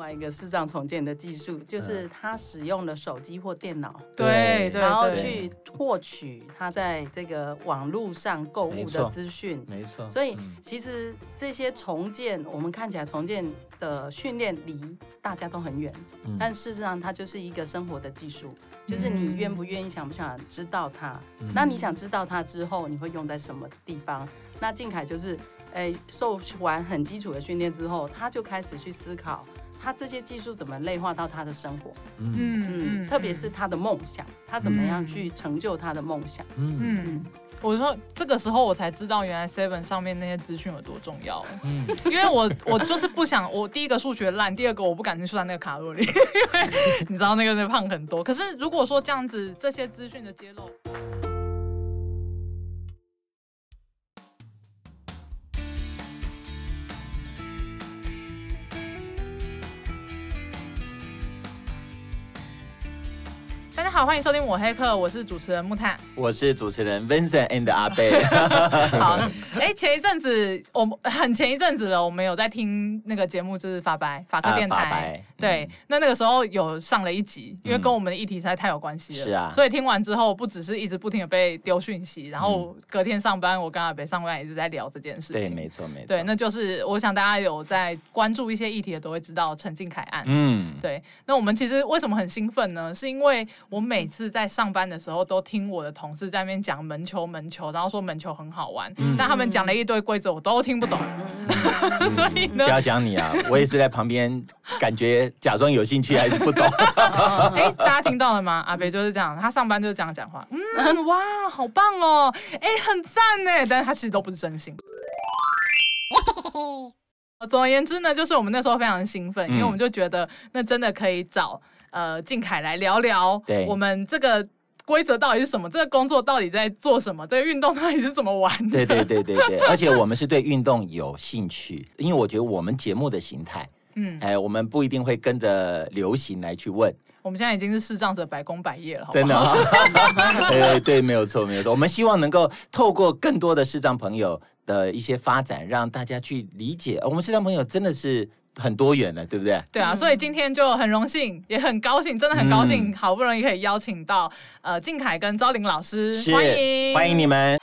外一个视障重建的技术，就是他使用了手机或电脑，对，然后去获取他在这个网络上购物的资讯，没错。所以其实这些重建，我们看起来重建的训练离大家都很远，但事实上它就是一个生活的技术，就是你愿不愿意、想不想知道它。那你想知道它之后，你会用在什么地方？那静凯就是。诶，受完很基础的训练之后，他就开始去思考，他这些技术怎么内化到他的生活。嗯嗯，特别是他的梦想，他怎么样去成就他的梦想。嗯嗯，我说这个时候我才知道，原来 Seven 上面那些资讯有多重要。嗯，因为我我就是不想，我第一个数学烂，第二个我不敢去算那个卡路里，因 为你知道那个那胖很多。可是如果说这样子，这些资讯的揭露。好，欢迎收听我黑客，我是主持人木炭，我是主持人 Vincent and 阿贝。好，哎、欸，前一阵子我们很前一阵子了，我们有在听那个节目，就是法白法科电台，对，那那个时候有上了一集，因为跟我们的议题实在太有关系了，是啊，所以听完之后，不只是一直不停的被丢讯息，然后隔天上班，我跟阿北上班一直在聊这件事情，对，没错没错，对，那就是我想大家有在关注一些议题的都会知道陈静凯案，嗯，对，那我们其实为什么很兴奋呢？是因为我。我每次在上班的时候，都听我的同事在那边讲门球，门球，然后说门球很好玩，嗯、但他们讲了一堆规则，我都听不懂。嗯、所以呢，不要讲你啊，我也是在旁边，感觉假装有兴趣，还是不懂。哎、欸，大家听到了吗？阿北就是这样，他上班就是这样讲话。嗯，哇，好棒哦，哎、欸，很赞呢，但是他其实都不是真心。总而言之呢，就是我们那时候非常兴奋，因为我们就觉得那真的可以找。呃，靖凯来聊聊，对，我们这个规则到底是什么？这个工作到底在做什么？这个运动到底是怎么玩的？对对对对对，而且我们是对运动有兴趣，因为我觉得我们节目的形态，嗯，哎，我们不一定会跟着流行来去问。我们现在已经是视障者百工百业了，真的啊？对 对，没有错没有错。我们希望能够透过更多的视障朋友的一些发展，让大家去理解，我们视障朋友真的是。很多元的，对不对？对啊，所以今天就很荣幸，也很高兴，真的很高兴，嗯、好不容易可以邀请到呃靖凯跟昭玲老师，是欢迎欢迎你们。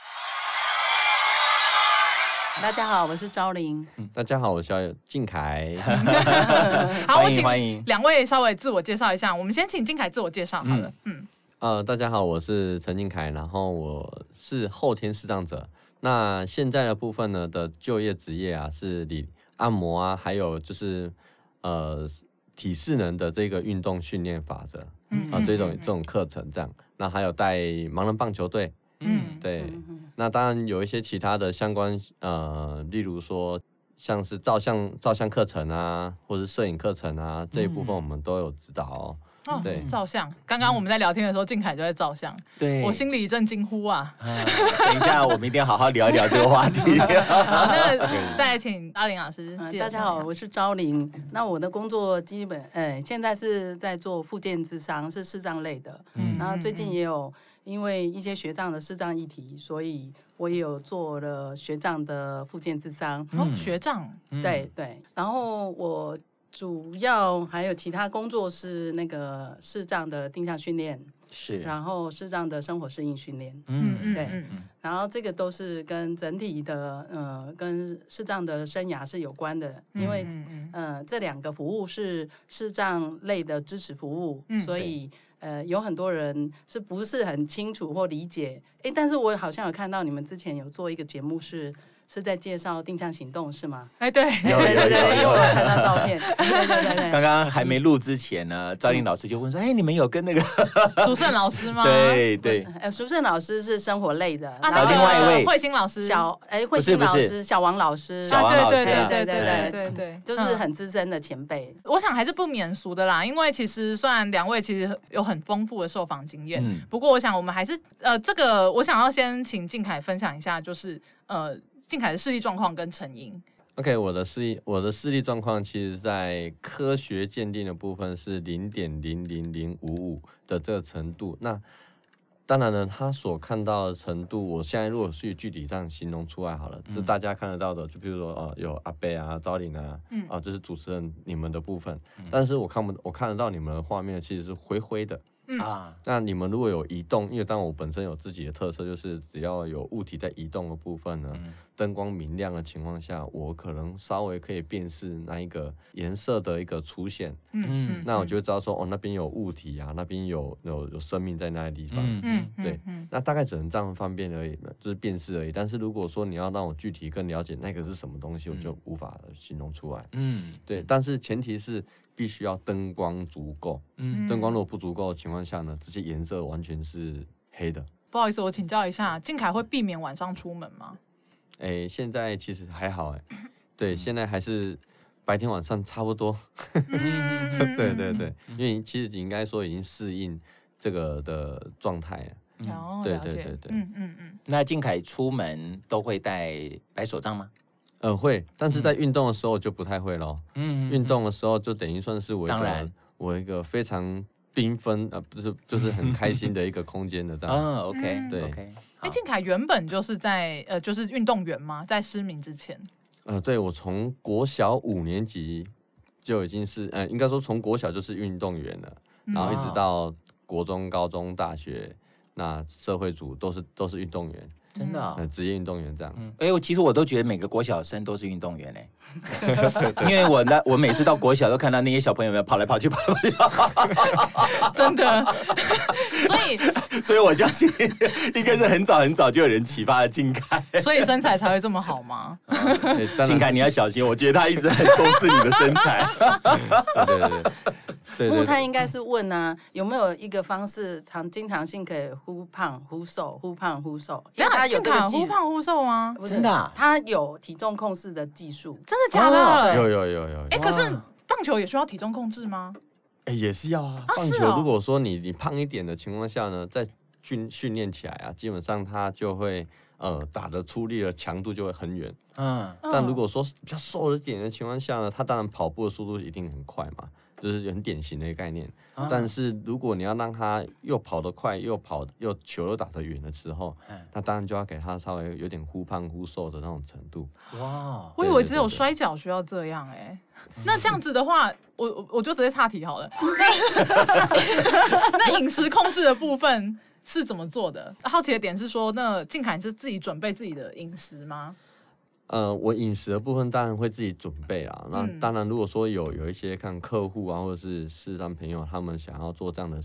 大家好，我是昭伶。大家好，我是靖凯。好，欢迎欢迎两位稍微自我介绍一下。我们先请靖凯自我介绍好了。嗯，嗯呃，大家好，我是陈靖凯，然后我是后天视障者。那现在的部分呢的就业职业啊是理。按摩啊，还有就是呃体适能的这个运动训练法则，嗯啊这种这种课程这样，那还有带盲人棒球队，嗯。对，那当然有一些其他的相关呃，例如说像是照相照相课程啊，或者是摄影课程啊这一部分我们都有指导哦。哦，对，照相。刚刚我们在聊天的时候，静凯就在照相。对，我心里一阵惊呼啊！等一下，我们一定要好好聊一聊这个话题。好，那再来请阿玲老师。大家好，我是昭玲。那我的工作基本，呃，现在是在做复健咨商，是视障类的。嗯。然后最近也有因为一些学障的视障议题，所以我也有做了学障的复健咨商。哦，学障。对对。然后我。主要还有其他工作是那个视障的定向训练，是，然后视障的生活适应训练，嗯嗯，对，然后这个都是跟整体的呃跟视障的生涯是有关的，因为嗯呃这两个服务是视障类的支持服务，嗯，所以呃有很多人是不是很清楚或理解，哎，但是我好像有看到你们之前有做一个节目是。是在介绍定向行动是吗？哎，对，有有有有，我看到照片。对对对对。刚刚还没录之前呢，昭伶老师就问说：“哎，你们有跟那个 淑胜老师吗？”对 对。哎，淑胜老师是生活类的。啊，另外一位慧心老师，小哎慧心老师，小王老师。小王老师。对对对对对对对，就是很资深的前辈。我想还是不免俗的啦，因为其实虽然两位其实有很丰富的受访经验，不过我想我们还是呃，这个我想要先请静凯分享一下，就是呃。靖凯的视力状况跟成因。OK，我的视力，我的视力状况，其实在科学鉴定的部分是零点零零零五五的这个程度。那当然呢，他所看到的程度，我现在如果是具体这样形容出来好了，就大家看得到的，就比如说呃，有阿贝啊、招领啊，嗯，啊，就是主持人你们的部分，但是我看不，我看得到你们的画面其实是灰灰的。啊，那你们如果有移动，因为当我本身有自己的特色，就是只要有物体在移动的部分呢，灯光明亮的情况下，我可能稍微可以辨识那一个颜色的一个出现，嗯嗯，那我就知道说，哦，那边有物体啊，那边有有有生命在那个地方，嗯嗯，对，那大概只能这样方便而已，就是辨识而已。但是如果说你要让我具体更了解那个是什么东西，我就无法形容出来，嗯，对，但是前提是。必须要灯光足够，嗯，灯光如果不足够的情况下呢，这些颜色完全是黑的。不好意思，我请教一下，靖凯会避免晚上出门吗？哎、欸，现在其实还好，哎，对，现在还是白天晚上差不多。对对对，因为其实应该说已经适应这个的状态了。哦、嗯，对对对对，嗯嗯嗯。那靖凯出门都会带白手杖吗？呃，会，但是在运动的时候就不太会咯。嗯，运动的时候就等于算是我一个我一个非常缤纷呃，不是，就是很开心的一个空间的这样。嗯，OK，对。哎，静凯原本就是在呃，就是运动员吗？在失明之前？呃，对，我从国小五年级就已经是呃，应该说从国小就是运动员了，然后一直到国中、高中、大学，那社会组都是都是运动员。真的，职业运动员这样。哎，我其实我都觉得每个国小生都是运动员嘞，因为我呢，我每次到国小都看到那些小朋友们跑来跑去，跑来跑去，真的。所以，所以我相信应该是很早很早就有人启发了靖凯，所以身材才会这么好吗？靖凯你要小心，我觉得他一直很重视你的身材。对对对。木炭应该是问啊，有没有一个方式常经常性可以忽胖忽瘦，忽胖忽瘦？因为他有这个忽胖忽瘦吗？真的，他有体重控制的技术。真的假的？有有有有。哎，可是棒球也需要体重控制吗？哎，也是要啊。棒球如果说你你胖一点的情况下呢，在训训练起来啊，基本上他就会呃打的出力的强度就会很远。嗯。但如果说比较瘦一点的情况下呢，他当然跑步的速度一定很快嘛。就是很典型的一个概念，啊、但是如果你要让他又跑得快，又跑又球又打得远的时候，嗯、那当然就要给他稍微有点忽胖忽瘦的那种程度。哇，我以为只有摔跤需要这样哎、欸，那这样子的话，我我就直接岔题好了。那饮食控制的部分是怎么做的？好奇的点是说，那靖凯是自己准备自己的饮食吗？呃，我饮食的部分当然会自己准备啊。那当然，如果说有有一些看客户啊，或者是市场朋友，他们想要做这样的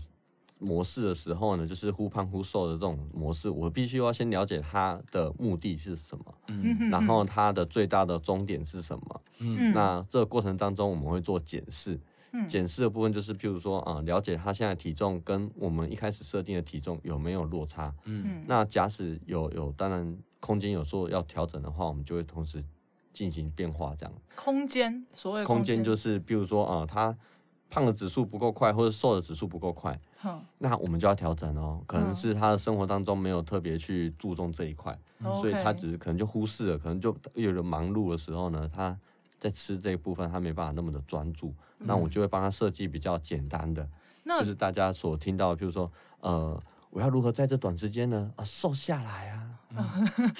模式的时候呢，就是忽胖忽瘦的这种模式，我必须要先了解他的目的是什么，嗯，然后他的最大的终点是什么，嗯，那这个过程当中我们会做检视，嗯，检视的部分就是譬如说啊，了解他现在体重跟我们一开始设定的体重有没有落差，嗯，那假使有有，当然。空间有时候要调整的话，我们就会同时进行变化，这样。空间，所谓空间就是，譬如说啊、呃，他胖的指数不够快，或者瘦的指数不够快，嗯、那我们就要调整哦。可能是他的生活当中没有特别去注重这一块，嗯、所以他只是可能就忽视了，可能就有人忙碌的时候呢，他在吃这一部分他没办法那么的专注，嗯、那我就会帮他设计比较简单的，就是大家所听到的，比如说呃，我要如何在这短时间呢啊瘦下来啊？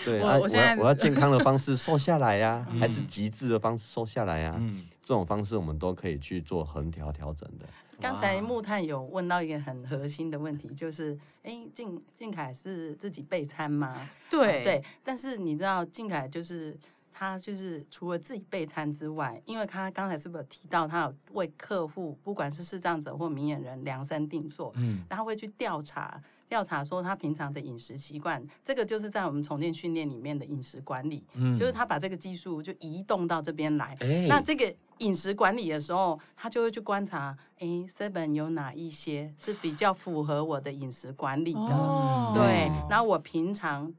对 啊，我要我要健康的方式瘦下来呀，还是极致的方式瘦下来呀？嗯，这种方式我们都可以去做横调调整的。刚才木炭有问到一个很核心的问题，就是，哎，静静凯是自己备餐吗？对对，但是你知道静凯就是他就是除了自己备餐之外，因为他刚才是不是有提到他有为客户，不管是视障者或明眼人量身定做，嗯，他会去调查。调查说他平常的饮食习惯，这个就是在我们重建训练里面的饮食管理，嗯，就是他把这个技术就移动到这边来。欸、那这个饮食管理的时候，他就会去观察，哎，Seven 有哪一些是比较符合我的饮食管理的？哦、对，然后我平常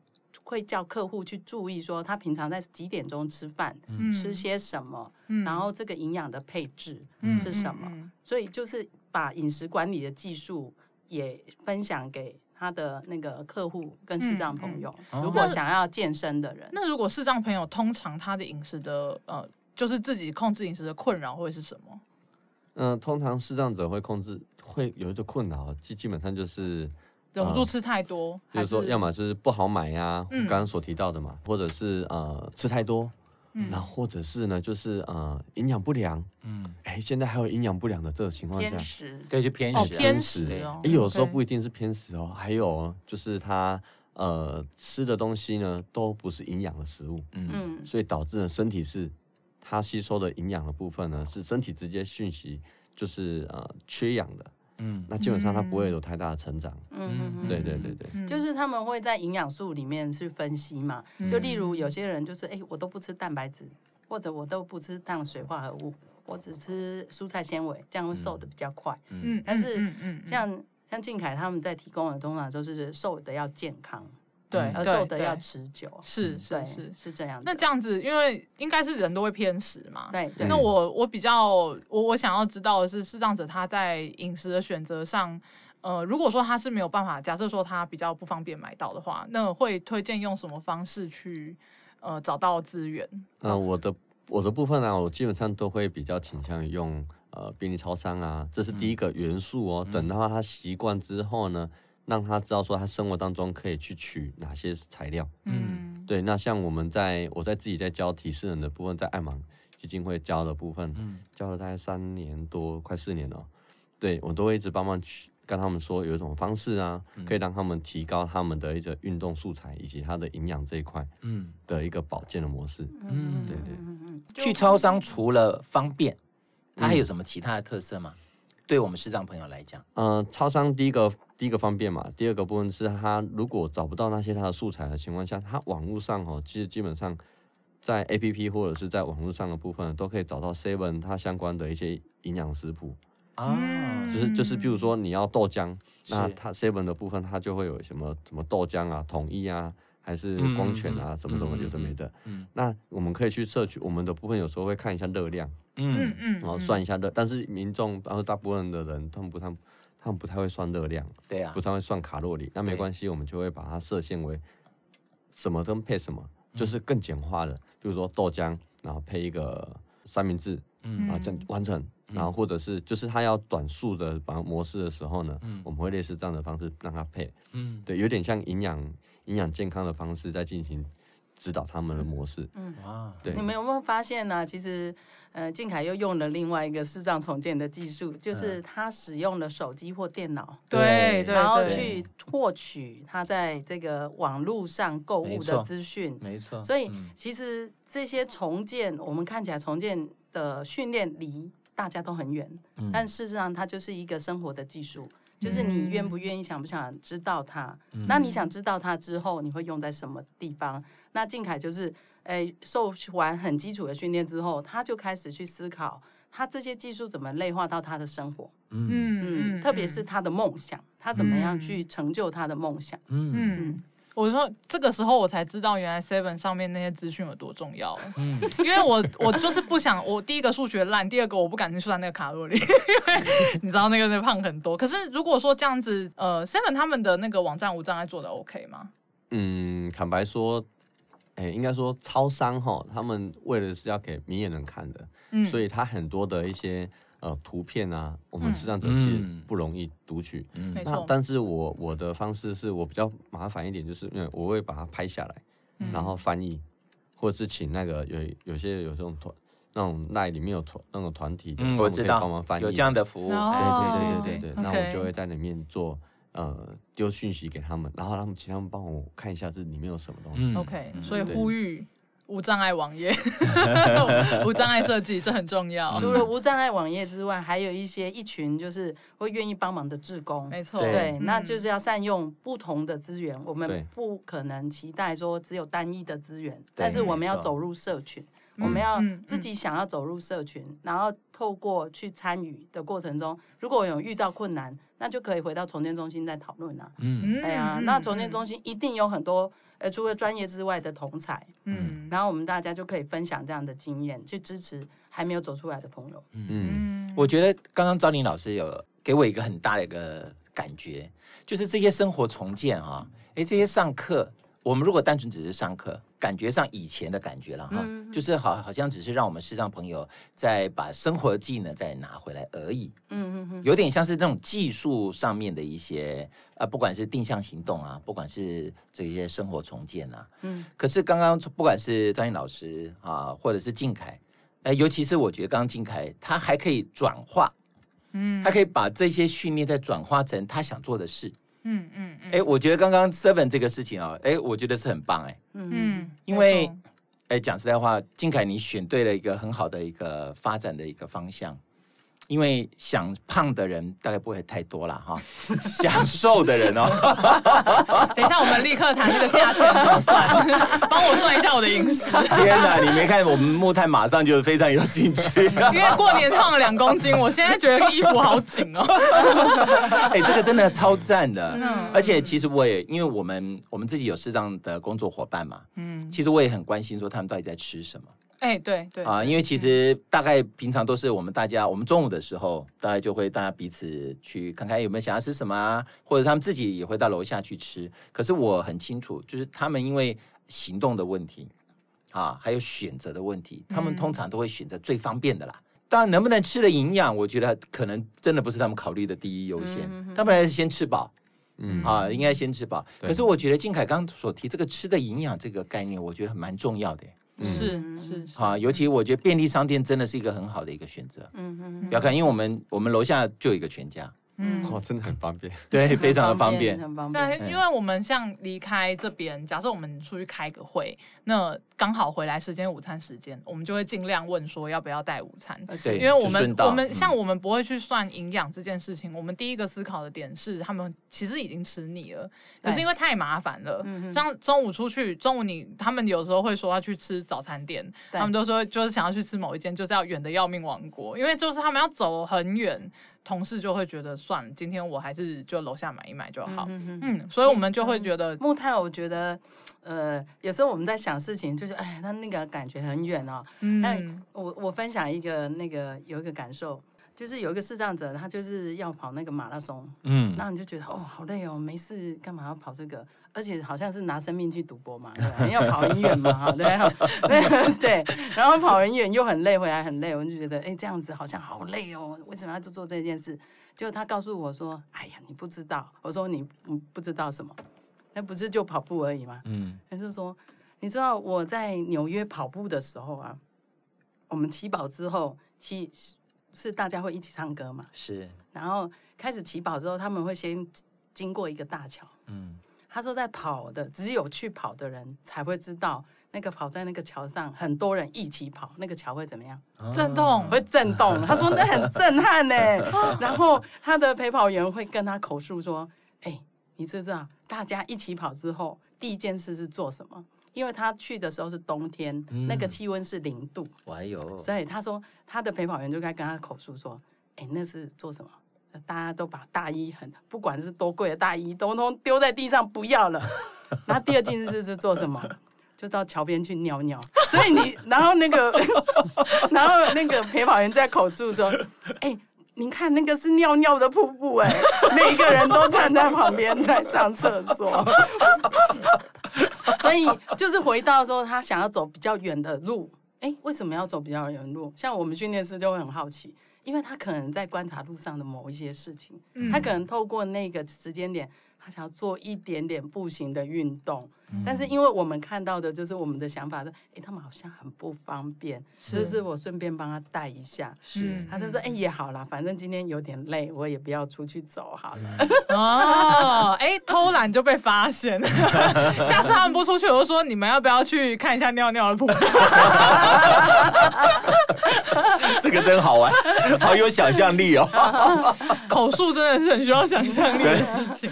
会叫客户去注意，说他平常在几点钟吃饭，嗯、吃些什么，嗯、然后这个营养的配置是什么？所以就是把饮食管理的技术也分享给。他的那个客户跟视障朋友，嗯嗯、如果想要健身的人，那，那如果视障朋友通常他的饮食的呃，就是自己控制饮食的困扰会是什么？嗯、呃，通常视障者会控制会有一个困扰，基基本上就是忍不住吃太多，比如说要么就是不好买呀，刚刚所提到的嘛，或者是呃吃太多。然后或者是呢，就是呃营养不良，嗯，哎，现在还有营养不良的这个情况下，偏食，对，就偏食，偏食，哎，有时候不一定是偏食哦，还有就是他呃吃的东西呢都不是营养的食物，嗯，所以导致呢身体是它吸收的营养的部分呢是身体直接讯息就是呃缺氧的。嗯，那基本上它不会有太大的成长。嗯嗯，对对对对，就是他们会在营养素里面去分析嘛。就例如有些人就是，哎，我都不吃蛋白质，或者我都不吃碳水化合物，我只吃蔬菜纤维，这样会瘦的比较快。嗯，但是像像静凯他们在提供的通常都是瘦的要健康。对，而瘦的要持久，是是是是这样。那这样子，因为应该是人都会偏食嘛。对。那我我比较我我想要知道的是，视障者他在饮食的选择上，呃，如果说他是没有办法，假设说他比较不方便买到的话，那会推荐用什么方式去呃找到资源？呃，我的我的部分呢，我基本上都会比较倾向于用呃便利超商啊，这是第一个元素哦。等到他习惯之后呢。让他知道说他生活当中可以去取哪些材料，嗯，对。那像我们在我在自己在教提示人的部分，在爱盲基金会教的部分，嗯，教了大概三年多，快四年了。对，我都会一直帮忙去跟他们说有一种方式啊，可以让他们提高他们的一个运动素材以及他的营养这一块，嗯，的一个保健的模式，嗯，对对。去超商除了方便，它还有什么其他的特色吗？对我们视障朋友来讲，呃，超商第一个第一个方便嘛，第二个部分是他如果找不到那些他的素材的情况下，他网络上哦，其实基本上在 APP 或者是在网络上的部分都可以找到 Seven 它相关的一些营养食谱。啊，就是就是，比如说你要豆浆，那它 Seven 的部分它就会有什么什么豆浆啊、统一啊，还是光泉啊，什么什么有的。没的，那我们可以去摄取我们的部分，有时候会看一下热量。嗯嗯，然后算一下热，但是民众然后大部分的人他们不太，他们不太会算热量，对啊，不太会算卡路里，那没关系，我们就会把它设限为什么跟配什么，就是更简化的，比如说豆浆，然后配一个三明治，嗯，然后这样完成，然后或者是就是他要短速的把模式的时候呢，我们会类似这样的方式让他配，嗯，对，有点像营养营养健康的方式在进行。指导他们的模式。嗯，啊，对，你们有没有发现呢？其实，呃，静凯又用了另外一个视障重建的技术，就是他使用了手机或电脑，对，然后去获取他在这个网络上购物的资讯，没错。所以，其实这些重建，我们看起来重建的训练离大家都很远，但事实上，它就是一个生活的技术。就是你愿不愿意、想不想知道它？嗯、那你想知道它之后，你会用在什么地方？那静凯就是，诶、欸，受完很基础的训练之后，他就开始去思考，他这些技术怎么内化到他的生活？嗯嗯，特别是他的梦想，他怎么样去成就他的梦想？嗯嗯。嗯我说这个时候我才知道，原来 Seven 上面那些资讯有多重要。嗯，因为我我就是不想，我第一个数学烂，第二个我不敢去算那个卡路里，因为你知道那个那胖很多。可是如果说这样子，呃，Seven 他们的那个网站无障碍做的 OK 吗？嗯，坦白说，哎，应该说超商哈，他们为的是要给明眼人看的，嗯，所以他很多的一些。呃，图片啊，我们视障者是不容易读取。嗯，那但是我我的方式是我比较麻烦一点，就是因为我会把它拍下来，然后翻译，或者是请那个有有些有这种团，那种那里面有团那种团体的，我知道，帮忙翻译，有这样的服务。对对对对对，那我就会在里面做呃丢讯息给他们，然后他们请他们帮我看一下这里面有什么东西。OK，所以呼吁。无障碍网页，无障碍设计，这很重要。除了无障碍网页之外，还有一些一群就是会愿意帮忙的志工。没错，对，那就是要善用不同的资源。我们不可能期待说只有单一的资源，但是我们要走入社群，我们要自己想要走入社群，然后透过去参与的过程中，如果有遇到困难，那就可以回到重建中心再讨论啊。嗯，哎呀，那重建中心一定有很多。呃，除了专业之外的同才，嗯，然后我们大家就可以分享这样的经验，去支持还没有走出来的朋友。嗯，我觉得刚刚昭林老师有给我一个很大的一个感觉，就是这些生活重建啊，哎，这些上课，我们如果单纯只是上课，感觉上以前的感觉了哈，嗯、就是好好像只是让我们视障朋友再把生活技能再拿回来而已。嗯嗯嗯，有点像是那种技术上面的一些呃，不管是定向行动啊，不管是这些生活重建啊。嗯。可是刚刚不管是张毅老师啊，或者是静凯，哎，尤其是我觉得刚刚静凯他还可以转化，嗯，他可以把这些训练再转化成他想做的事。嗯嗯，哎、嗯。欸，我觉得刚刚 Seven 这个事情啊、喔，哎、欸，我觉得是很棒哎、欸，嗯，因为，哎、欸，讲实在话，金凯你选对了一个很好的一个发展的一个方向。因为想胖的人大概不会太多了哈，想瘦的人哦。等一下，我们立刻谈这个价钱怎么算，帮我算一下我的饮食。天哪，你没看我们木炭马上就非常有兴趣。因为过年胖了两公斤，我现在觉得衣服好紧哦。哎，这个真的超赞的。嗯。而且其实我也，因为我们我们自己有适当的工作伙伴嘛，嗯，其实我也很关心说他们到底在吃什么。哎、欸，对对啊，因为其实大概平常都是我们大家，我们中午的时候，大概就会大家彼此去看看有没有想要吃什么啊，或者他们自己也会到楼下去吃。可是我很清楚，就是他们因为行动的问题啊，还有选择的问题，他们通常都会选择最方便的啦。当然，能不能吃的营养，我觉得可能真的不是他们考虑的第一优先。他们还是先吃饱，嗯啊，应该先吃饱。可是我觉得靖凯刚刚所提这个吃的营养这个概念，我觉得蛮重要的。是是好啊，尤其我觉得便利商店真的是一个很好的一个选择。嗯嗯，不要看，因为我们我们楼下就有一个全家。嗯，哦，真的很方便，对，非常的方便，很方便。对，因为我们像离开这边，假设我们出去开个会，那刚好回来时间午餐时间，我们就会尽量问说要不要带午餐。因为我们我们像我们不会去算营养这件事情，我们第一个思考的点是他们其实已经吃腻了，可是因为太麻烦了。像中午出去，中午你他们有时候会说要去吃早餐店，他们都说就是想要去吃某一间就叫远的要命王国，因为就是他们要走很远。同事就会觉得算了，今天我还是就楼下买一买就好。嗯，嗯，所以我们就会觉得、嗯、木炭，我觉得，呃，有时候我们在想事情，就是哎，那那个感觉很远哦。嗯，我我分享一个那个有一个感受。就是有一个视障者，他就是要跑那个马拉松，嗯，然后你就觉得哦，好累哦，没事干嘛要跑这个？而且好像是拿生命去赌博嘛，对，你要跑很远嘛，哈，对，对，对，然后跑很远又很累，回来很累，我就觉得哎，这样子好像好累哦，为什么要做做这件事？就他告诉我说，哎呀，你不知道，我说你你不知道什么？那不是就跑步而已吗？嗯，他就说，你知道我在纽约跑步的时候啊，我们起跑之后起。是大家会一起唱歌嘛？是。然后开始起跑之后，他们会先经过一个大桥。嗯。他说，在跑的只有去跑的人才会知道，那个跑在那个桥上，很多人一起跑，那个桥会怎么样？震动，会震动。他说那很震撼呢。然后他的陪跑员会跟他口述说：“哎，你知不知道，大家一起跑之后，第一件事是做什么？”因为他去的时候是冬天，嗯、那个气温是零度，哎呦！所以他说他的陪跑员就该跟他口述说：“哎，那是做什么？大家都把大衣很，不管是多贵的大衣，通通丢在地上不要了。然后第二件事是做什么？就到桥边去尿尿。所以你，然后那个，然后那个陪跑员在口述说：哎，你看那个是尿尿的瀑布，哎，每个人都站在旁边在上厕所。”所以就是回到说，他想要走比较远的路，哎，为什么要走比较远的路？像我们训练师就会很好奇，因为他可能在观察路上的某一些事情，他可能透过那个时间点。他想要做一点点步行的运动，嗯、但是因为我们看到的就是我们的想法是，哎，他们好像很不方便，是不是我顺便帮他带一下？是，他就说，哎，也好啦，反正今天有点累，我也不要出去走好了。哦，哎，偷懒就被发现了，下次他们不出去，我就说你们要不要去看一下尿尿的瀑布？这个真好玩，好有想象力哦。口述真的是很需要想象力的事情。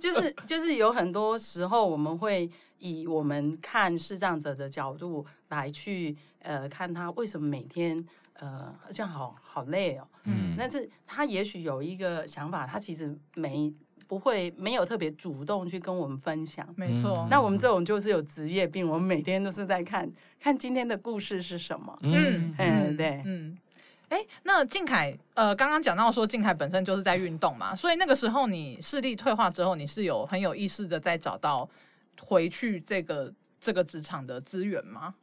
就是就是有很多时候，我们会以我们看视障者的角度来去呃看他为什么每天呃这样好好累哦，嗯，但是他也许有一个想法，他其实没不会没有特别主动去跟我们分享，没错。那我们这种就是有职业病，我们每天都是在看看今天的故事是什么，嗯嗯对嗯。哎，那静凯，呃，刚刚讲到说静凯本身就是在运动嘛，所以那个时候你视力退化之后，你是有很有意识的在找到回去这个这个职场的资源吗？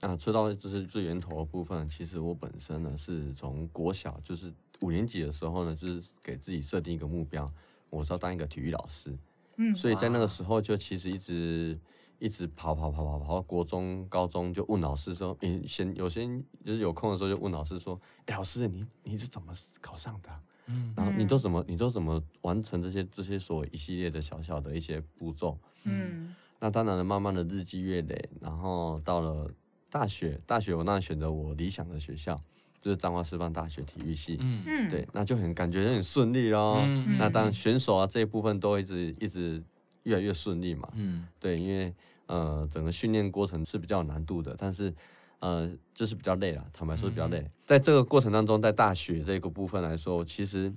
啊，说到就是最源头的部分，其实我本身呢是从国小就是五年级的时候呢，就是给自己设定一个目标，我是要当一个体育老师。嗯，所以在那个时候就其实一直一直跑跑跑跑跑到国中、高中，就问老师说，你先有些就是有空的时候就问老师说，哎，老师你你是怎么考上的？嗯，然后你都怎么你都怎么完成这些这些所谓一系列的小小的一些步骤？嗯，那当然了，慢慢的日积月累，然后到了。大学，大学我那选择我理想的学校，就是彰化师范大学体育系。嗯嗯，对，那就很感觉很顺利咯。嗯，那当然选手啊这一部分都一直一直越来越顺利嘛。嗯，对，因为呃整个训练过程是比较有难度的，但是呃就是比较累了，坦白说比较累。嗯、在这个过程当中，在大学这个部分来说，其实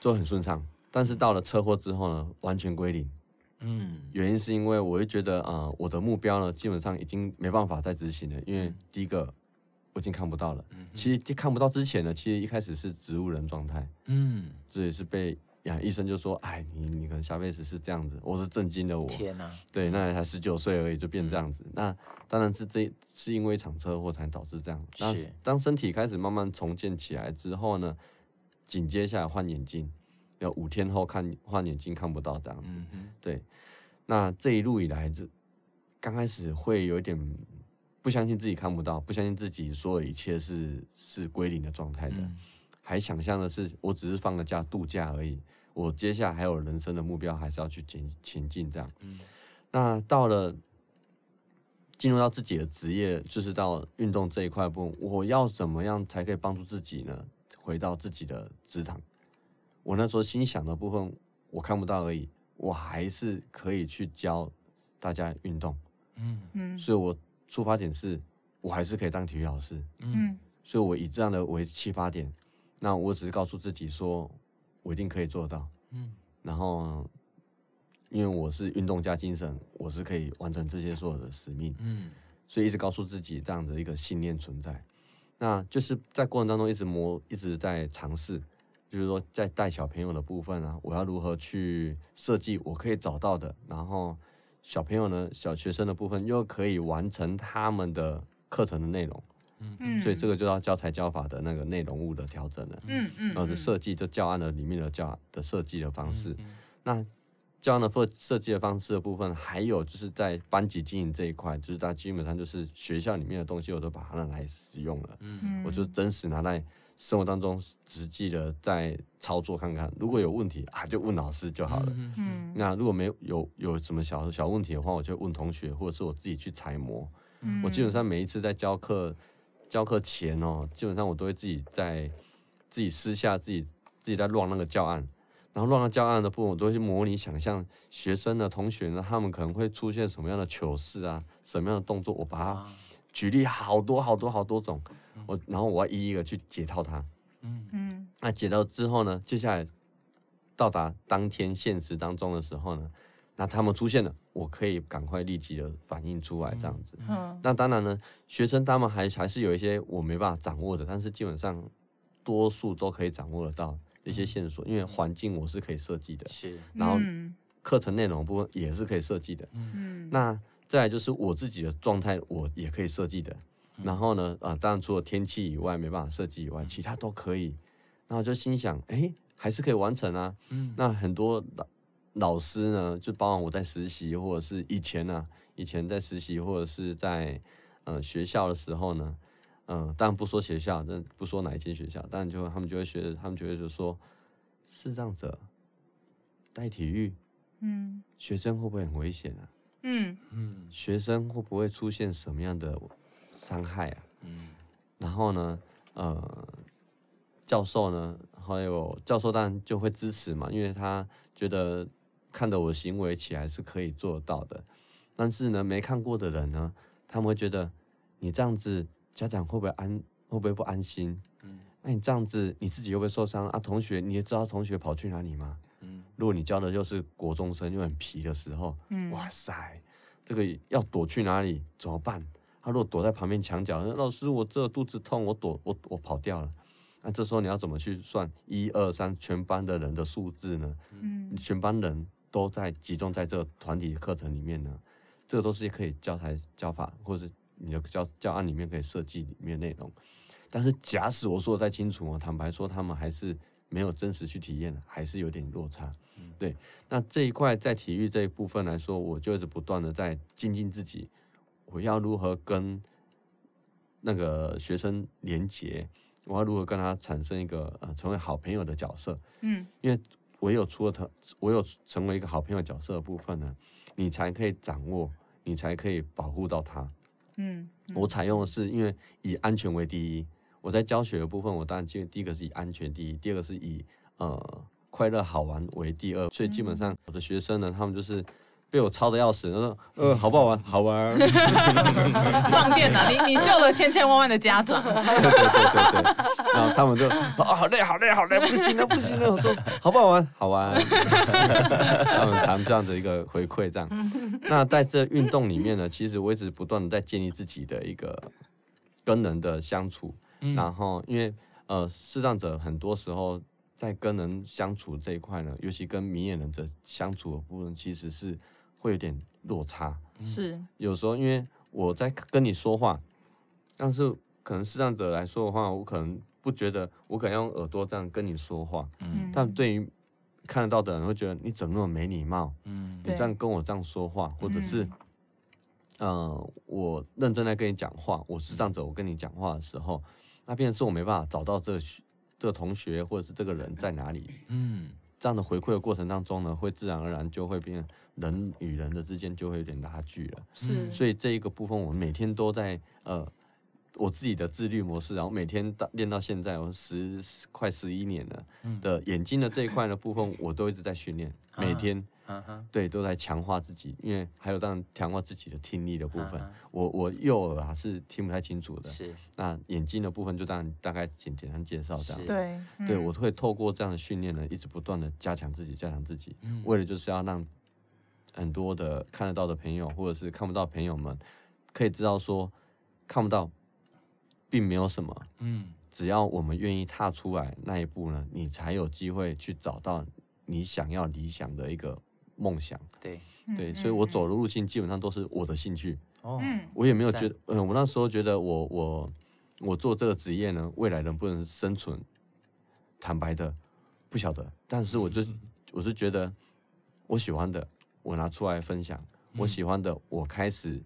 都很顺畅，但是到了车祸之后呢，完全归零。嗯，原因是因为我会觉得啊、呃，我的目标呢，基本上已经没办法再执行了。因为第一个，我已经看不到了。嗯，其实看不到之前呢，其实一开始是植物人状态。嗯，这也是被呀医生就说，哎，你你可能下辈子是这样子。我是震惊的我，天哪，对，那才十九岁而已就变这样子。嗯、那当然是这是因为一场车祸才导致这样。那当身体开始慢慢重建起来之后呢，紧接下来换眼镜。要五天后看换眼镜看不到这样子，嗯、对。那这一路以来，就刚开始会有一点不相信自己看不到，不相信自己所有一切是是归零的状态的，嗯、还想象的是我只是放个假度假而已。我接下来还有人生的目标，还是要去前前进这样。嗯、那到了进入到自己的职业，就是到运动这一块部分，我要怎么样才可以帮助自己呢？回到自己的职场。我那时候心想的部分，我看不到而已，我还是可以去教大家运动，嗯。嗯，所以我出发点是，我还是可以当体育老师，嗯，所以我以这样的为启发点，那我只是告诉自己说，我一定可以做到，嗯，然后因为我是运动家精神，我是可以完成这些所有的使命，嗯，所以一直告诉自己这样的一个信念存在，那就是在过程当中一直磨，一直在尝试。就是说，在带小朋友的部分啊，我要如何去设计我可以找到的，然后小朋友呢，小学生的部分又可以完成他们的课程的内容，嗯，所以这个就要教材教法的那个内容物的调整了，嗯嗯，然后的设计就教案的里面的教的设计的方式，嗯嗯、那教案的设设计的方式的部分，还有就是在班级经营这一块，就是它基本上就是学校里面的东西，我都把它拿来使用了，嗯，我就真实拿来。生活当中实际的在操作看看，如果有问题啊，就问老师就好了。嗯，那如果没有有有什么小小问题的话，我就问同学，或者是我自己去揣摩。嗯，我基本上每一次在教课教课前哦，基本上我都会自己在自己私下自己自己在乱那个教案，然后乱了教案的部分，我都会去模拟想象学生的同学呢，他们可能会出现什么样的糗事啊，什么样的动作，我把它举例好多好多好多种。我然后我要一一个去解套它，嗯。嗯，那解到之后呢，接下来到达当天现实当中的时候呢，那他们出现了，我可以赶快立即的反应出来这样子。嗯，那当然呢，学生他们还还是有一些我没办法掌握的，但是基本上多数都可以掌握得到一些线索，因为环境我是可以设计的，是，然后课程内容部分也是可以设计的，嗯，那再来就是我自己的状态，我也可以设计的。然后呢，啊，当然除了天气以外没办法设计以外，其他都可以。然后就心想，哎，还是可以完成啊。嗯。那很多老老师呢，就包括我在实习，或者是以前呢、啊，以前在实习或者是在呃学校的时候呢，嗯、呃，当然不说学校，但不说哪一间学校，当然就他们就会学，他们就会就说，视障者带体育，嗯，学生会不会很危险啊？嗯嗯，学生会不会出现什么样的？伤害啊，嗯，然后呢，呃，教授呢，还有教授当然就会支持嘛，因为他觉得看着我行为起来是可以做到的，但是呢，没看过的人呢，他们会觉得你这样子，家长会不会安，会不会不安心？嗯，那你这样子，你自己会不会受伤啊？同学，你也知道同学跑去哪里吗？嗯，如果你教的又是国中生又很皮的时候，嗯，哇塞，这个要躲去哪里？怎么办？他如果躲在旁边墙角，老师，我这肚子痛，我躲，我我跑掉了。那这时候你要怎么去算一二三全班的人的数字呢？嗯，全班人都在集中在这个团体课程里面呢，这个都是可以教材教法或者是你的教教案里面可以设计里面内容。但是假使我说的再清楚，我坦白说，他们还是没有真实去体验，还是有点落差。对，那这一块在体育这一部分来说，我就是不断的在精进自己，我要如何跟那个学生连接，我要如何跟他产生一个呃成为好朋友的角色。嗯，因为唯有除了他，唯有成为一个好朋友角色的部分呢，你才可以掌握，你才可以保护到他。嗯，嗯，我采用的是因为以安全为第一。我在教学的部分，我当然第第一个是以安全第一，第二个是以呃快乐好玩为第二，所以基本上我的学生呢，他们就是被我操的要死，他说呃好不好玩？好玩。放电啊，你你救了千千万万的家长。对对对对对。然后他们就哦好累好累好累，不行了不行了。我说好不好玩？好玩。他们谈这样的一个回馈，这样。那在这运动里面呢，其实我一直不断的在建立自己的一个跟人的相处。然后，因为呃，视障者很多时候在跟人相处这一块呢，尤其跟明眼人的相处的部分，其实是会有点落差。是，有时候因为我在跟你说话，但是可能视障者来说的话，我可能不觉得，我可能用耳朵这样跟你说话。嗯。但对于看得到的人，会觉得你怎么那么没礼貌？嗯。你这样跟我这样说话，或者是。嗯、呃，我认真在跟你讲话，我是这样子。我跟你讲话的时候，那变成是我没办法找到这个这个同学或者是这个人在哪里。嗯，这样的回馈的过程当中呢，会自然而然就会变人与人的之间就会有点拉锯了。是，所以这一个部分，我每天都在呃我自己的自律模式，然后每天到练到现在，我十快十一年了的眼睛的这一块的部分，我都一直在训练，每天。Uh huh. 对，都在强化自己，因为还有这样强化自己的听力的部分。Uh huh. 我我右耳还是听不太清楚的，是。那眼睛的部分就这样大概简简单介绍这样。对，嗯、对我会透过这样的训练呢，一直不断的加强自己，加强自己，嗯、为了就是要让很多的看得到的朋友，或者是看不到朋友们，可以知道说看不到，并没有什么。嗯，只要我们愿意踏出来那一步呢，你才有机会去找到你想要理想的一个。梦想，对对，所以我走的路径基本上都是我的兴趣。哦，我也没有觉得，嗯，我那时候觉得我我我做这个职业呢，未来能不能生存，坦白的不晓得。但是我就我是觉得我喜欢的，我拿出来分享；我喜欢的，我开始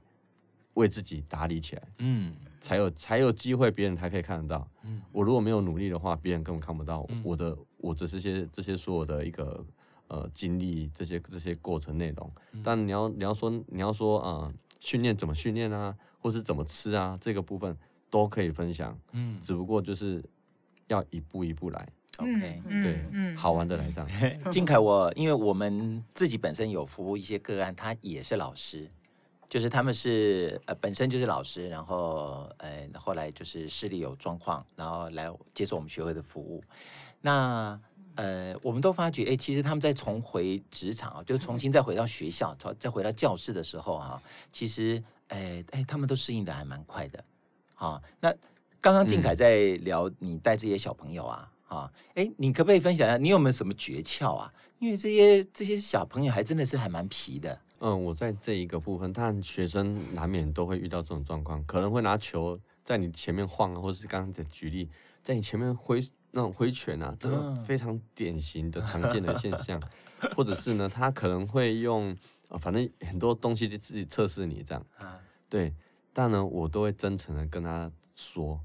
为自己打理起来。嗯，才有才有机会，别人才可以看得到。嗯，我如果没有努力的话，别人根本看不到我的我的这些这些所有的一个。呃，经历这些这些过程内容，但你要你要说你要说啊，训练怎么训练啊，或是怎么吃啊，这个部分都可以分享。嗯，只不过就是要一步一步来。OK，对，嗯，好玩的来这样。金凯，我因为我们自己本身有服务一些个案，他也是老师，就是他们是呃本身就是老师，然后呃后来就是视力有状况，然后来接受我们学会的服务。那呃，我们都发觉，哎，其实他们在重回职场，就重新再回到学校，再回到教室的时候，哈，其实，哎，哎，他们都适应的还蛮快的，啊，那刚刚静凯在聊你带这些小朋友啊，啊，哎，你可不可以分享一下，你有没有什么诀窍啊？因为这些这些小朋友还真的是还蛮皮的。嗯，我在这一个部分，但学生难免都会遇到这种状况，可能会拿球在你前面晃，或者是刚刚的举例，在你前面挥。那种挥拳啊，这个非常典型的常见的现象，或者是呢，他可能会用，反正很多东西就自己测试你这样，对，但呢，我都会真诚的跟他说，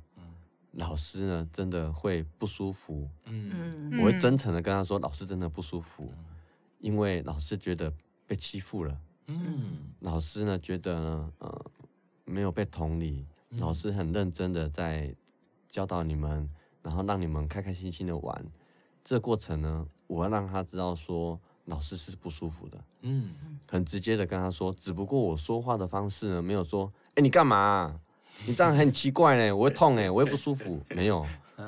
老师呢真的会不舒服，嗯，我会真诚的跟他说，老师真的不舒服，因为老师觉得被欺负了，嗯，老师呢觉得呢，呃，没有被同理，老师很认真的在教导你们。然后让你们开开心心的玩，这个过程呢，我要让他知道说老师是不舒服的，嗯，很直接的跟他说，只不过我说话的方式呢，没有说，哎，你干嘛？你这样很奇怪呢，我会痛哎，我会不舒服，没有，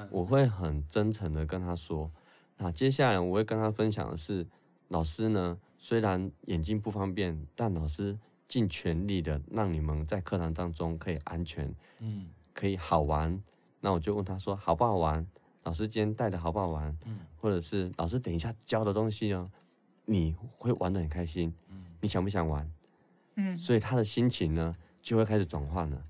我会很真诚的跟他说。那接下来我会跟他分享的是，老师呢，虽然眼睛不方便，但老师尽全力的让你们在课堂当中可以安全，嗯，可以好玩。那我就问他说好不好玩？老师今天带的好不好玩？嗯，或者是老师等一下教的东西哦，你会玩的很开心，你想不想玩？嗯，所以他的心情呢就会开始转换了。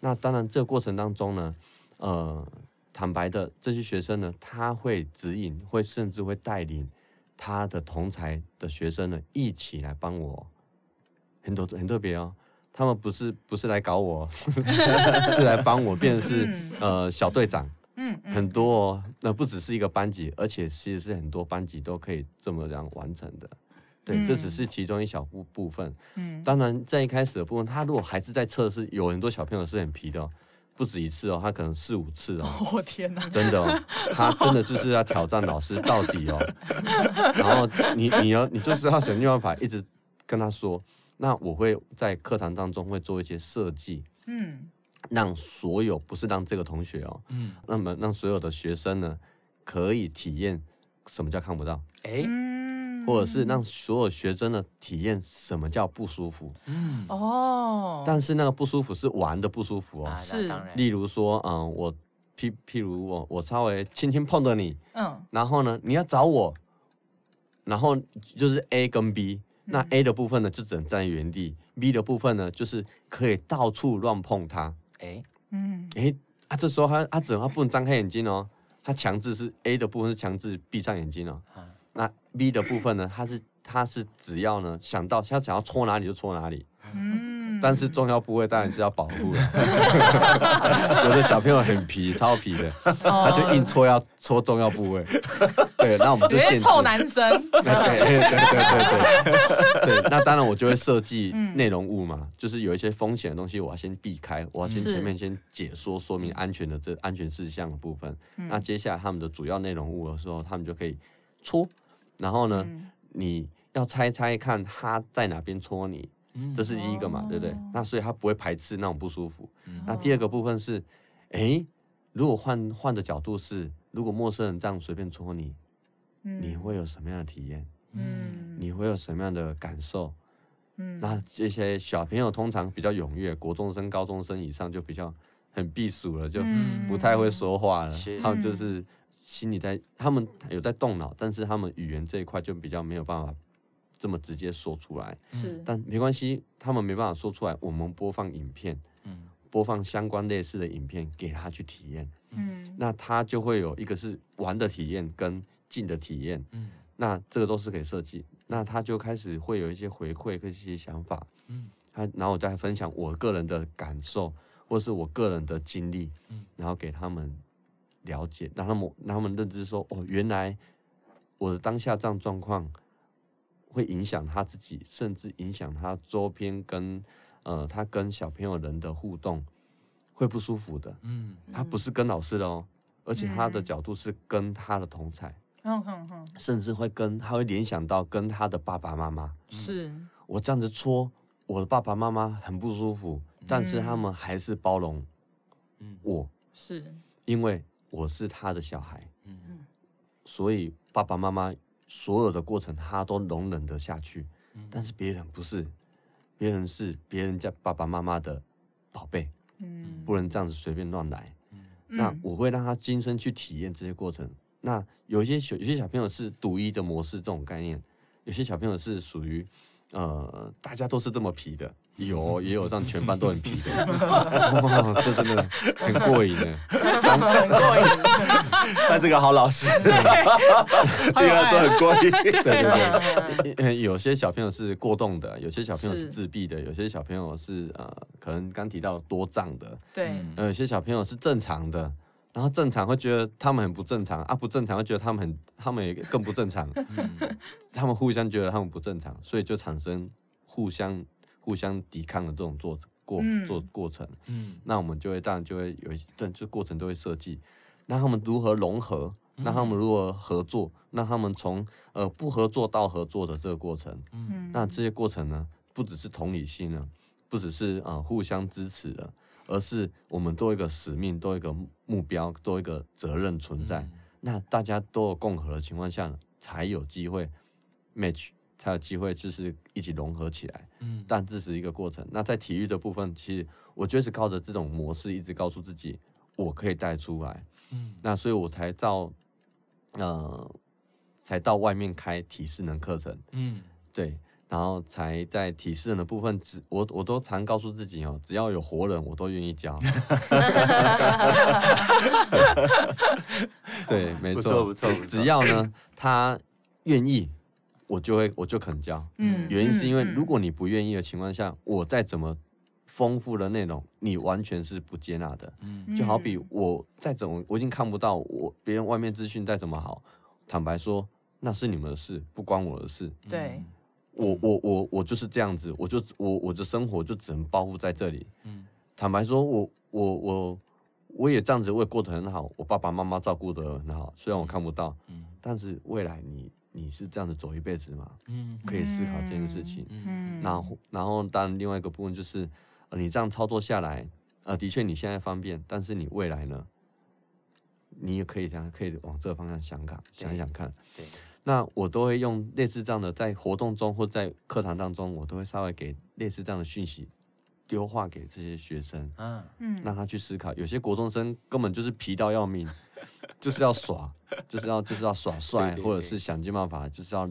那当然，这个过程当中呢，呃，坦白的这些学生呢，他会指引，会甚至会带领他的同才的学生呢一起来帮我，很多很特别哦。他们不是不是来搞我，是来帮我变成是、嗯、呃小队长。嗯，嗯很多哦，那不只是一个班级，而且其实是很多班级都可以这么这样完成的。对，嗯、这只是其中一小部部分。嗯，当然在一开始的部分，他如果还是在测试，有很多小朋友是很皮的、哦，不止一次哦，他可能四五次哦。我、哦、天哪！真的哦，他真的就是要挑战老师到底哦。然后你你要你就是要想尽办法一直跟他说，那我会在课堂当中会做一些设计，嗯，让所有不是让这个同学哦，嗯，那么让所有的学生呢可以体验什么叫看不到，哎。或者是让所有学生呢体验什么叫不舒服，嗯。哦，但是那个不舒服是玩的不舒服哦，是，例如说，嗯，我譬譬如我我稍微轻轻碰到你，嗯，然后呢你要找我，然后就是 A 跟 B，那 A 的部分呢就只能站在原地，B 的部分呢就是可以到处乱碰它，哎，嗯，哎啊，这时候他他只能他不能张开眼睛哦，他强制是 A 的部分是强制闭上眼睛哦。那 B 的部分呢？他是他是只要呢想到他想要戳哪里就戳哪里，嗯，但是重要部位当然是要保护的。有的小朋友很皮，超皮的，他就硬戳要戳重要部位。对，那我们就限制。臭男生。对对对对对对。对，那当然我就会设计内容物嘛，就是有一些风险的东西，我要先避开，我要先前面先解说说明安全的这安全事项的部分。那接下来他们的主要内容物的时候，他们就可以戳。然后呢，嗯、你要猜猜看他在哪边戳你，嗯、这是第一个嘛，哦、对不对？那所以他不会排斥那种不舒服。嗯、那第二个部分是，哎，如果换换的角度是，如果陌生人这样随便戳你，嗯、你会有什么样的体验？嗯，你会有什么样的感受？嗯，那这些小朋友通常比较踊跃，国中生、高中生以上就比较很避暑了，就不太会说话了。嗯、他们就是。心里在，他们有在动脑，但是他们语言这一块就比较没有办法这么直接说出来。是，但没关系，他们没办法说出来，我们播放影片，嗯，播放相关类似的影片给他去体验，嗯，那他就会有一个是玩的体验跟静的体验，嗯，那这个都是可以设计，那他就开始会有一些回馈跟一些想法，嗯，他然后我再分享我个人的感受或是我个人的经历，嗯，然后给他们。了解，让他们让他们认知说，哦，原来我的当下这样状况会影响他自己，甚至影响他周边跟呃他跟小朋友人的互动会不舒服的。嗯，他不是跟老师的哦，而且他的角度是跟他的同侪，嗯嗯嗯，甚至会跟他会联想到跟他的爸爸妈妈。是。我这样子戳我的爸爸妈妈很不舒服，但是他们还是包容我，是。因为。我是他的小孩，嗯，所以爸爸妈妈所有的过程他都容忍得下去，嗯，但是别人不是，别人是别人家爸爸妈妈的宝贝，嗯，不能这样子随便乱来，嗯，那我会让他亲身去体验这些过程。那有些小有些小朋友是独一的模式这种概念，有些小朋友是属于。呃，大家都是这么皮的，有也有让全班都很皮的，哇，这真的很过瘾呢，很过瘾。他是个好老师，对。他说很过瘾。对对对，有些小朋友是过动的，有些小朋友是自闭的，有些小朋友是呃，可能刚提到多障的，对，呃，有些小朋友是正常的。然后正常会觉得他们很不正常。啊，不正常会觉得他们很，他们也更不正常。嗯、他们互相觉得他们不正常，所以就产生互相互相抵抗的这种做过、嗯、做过程。嗯，那我们就会当然就会有一些，这这过程都会设计，那他们如何融合？那他们如何合作？那他们从呃不合作到合作的这个过程。嗯，那这些过程呢，不只是同理心了，不只是呃互相支持的。而是我们都有一个使命，都有一个目标，都有一个责任存在。嗯、那大家都有共和的情况下呢，才有机会 match，才有机会就是一起融合起来。嗯，但这是一个过程。那在体育的部分，其实我觉得是靠着这种模式，一直告诉自己我可以带出来。嗯，那所以我才到呃才到外面开体适能课程。嗯，对。然后才在体适能的部分，只我我都常告诉自己哦，只要有活人，我都愿意教。对，没错，不错不错。只要呢，他愿意，我就会我就肯教。嗯，原因是因为如果你不愿意的情况下，我再怎么丰富的内容，你完全是不接纳的。嗯，就好比我再怎么，我已经看不到我别人外面资讯再怎么好，坦白说，那是你们的事，不关我的事。对。我我我我就是这样子，我就我我的生活就只能包袱在这里。嗯，坦白说，我我我我也这样子，我也过得很好，我爸爸妈妈照顾得很好，虽然我看不到，嗯，但是未来你你是这样子走一辈子吗？嗯，可以思考这件事情。嗯，然后然后当然另外一个部分就是，呃，你这样操作下来，呃，的确你现在方便，但是你未来呢，你也可以这样可以往这个方向想看，想想看。对。那我都会用类似这样的，在活动中或在课堂当中，我都会稍微给类似这样的讯息，丢话给这些学生，嗯嗯，让他去思考。有些国中生根本就是皮到要命，就是要耍，就是要就是要耍帅，或者是想尽办法就是要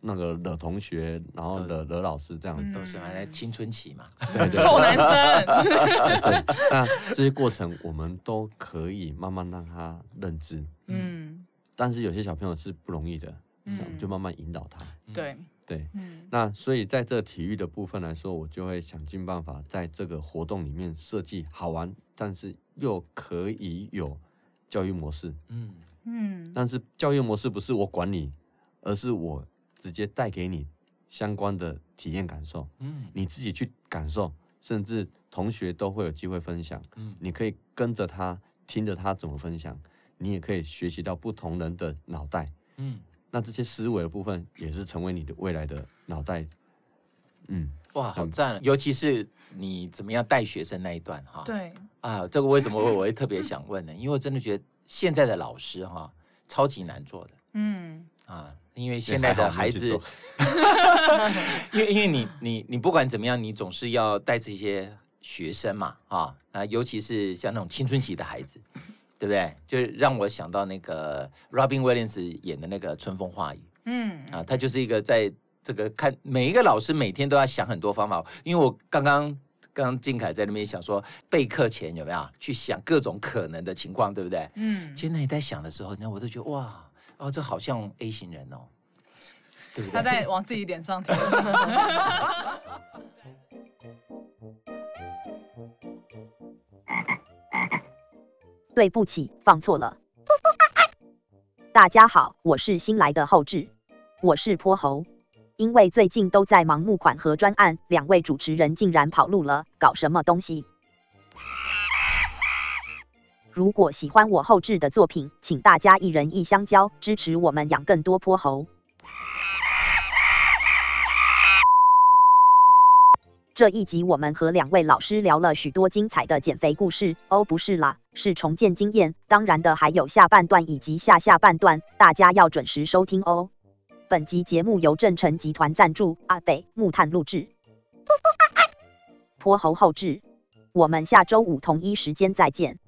那个惹同学，然后惹惹老师这样子。都是还在青春期嘛，对臭男生。对，那这些过程我们都可以慢慢让他认知，嗯。但是有些小朋友是不容易的，嗯，就慢慢引导他。对对，嗯，那所以在这体育的部分来说，我就会想尽办法在这个活动里面设计好玩，但是又可以有教育模式。嗯嗯，但是教育模式不是我管你，而是我直接带给你相关的体验感受。嗯，你自己去感受，甚至同学都会有机会分享。嗯，你可以跟着他，听着他怎么分享。你也可以学习到不同人的脑袋，嗯，那这些思维的部分也是成为你的未来的脑袋，嗯，哇，好赞！尤其是你怎么样带学生那一段哈，对，啊，这个为什么我会特别想问呢？因为我真的觉得现在的老师哈超级难做的，嗯，啊，因为现在的孩子，因为因为你你你不管怎么样，你总是要带这些学生嘛，啊啊，尤其是像那种青春期的孩子。对不对？就让我想到那个 Robin Williams 演的那个《春风化雨》。嗯啊，他就是一个在这个看每一个老师每天都要想很多方法。因为我刚刚刚靖凯在那边想说备课前有没有去想各种可能的情况，对不对？嗯，其实那你在想的时候，那我都觉得哇哦，这好像 A 型人哦，对不对？他在往自己脸上贴。对不起，放错了。大家好，我是新来的后置，我是泼猴。因为最近都在忙募款和专案，两位主持人竟然跑路了，搞什么东西？如果喜欢我后置的作品，请大家一人一香蕉，支持我们养更多泼猴。这一集我们和两位老师聊了许多精彩的减肥故事哦，不是啦，是重建经验。当然的还有下半段以及下下半段，大家要准时收听哦。本集节目由正成集团赞助，阿北木炭录制，泼猴后置。我们下周五同一时间再见。